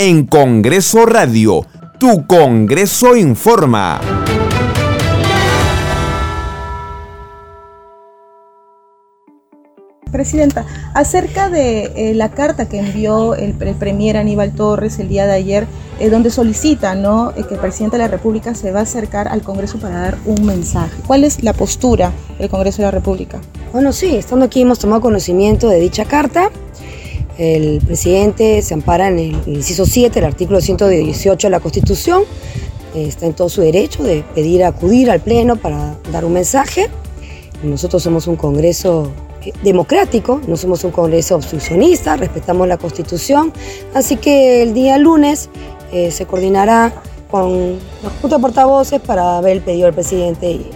En Congreso Radio, tu Congreso informa. Presidenta, acerca de eh, la carta que envió el, el, Premier Aníbal Torres el día de ayer, eh, donde solicita ¿no? Eh, que el presidente de la República se va a acercar al Congreso para dar un mensaje. ¿Cuál es la postura del Congreso de la República? Bueno, sí, estando aquí hemos tomado conocimiento de dicha carta. El presidente se ampara en el inciso 7, el artículo 118 de la Constitución. Está en todo su derecho de pedir acudir al Pleno para dar un mensaje. Nosotros somos un Congreso democrático, no somos un Congreso obstruccionista, respetamos la Constitución, así que el día lunes eh, se coordinará con los juntos portavoces para ver el pedido del presidente y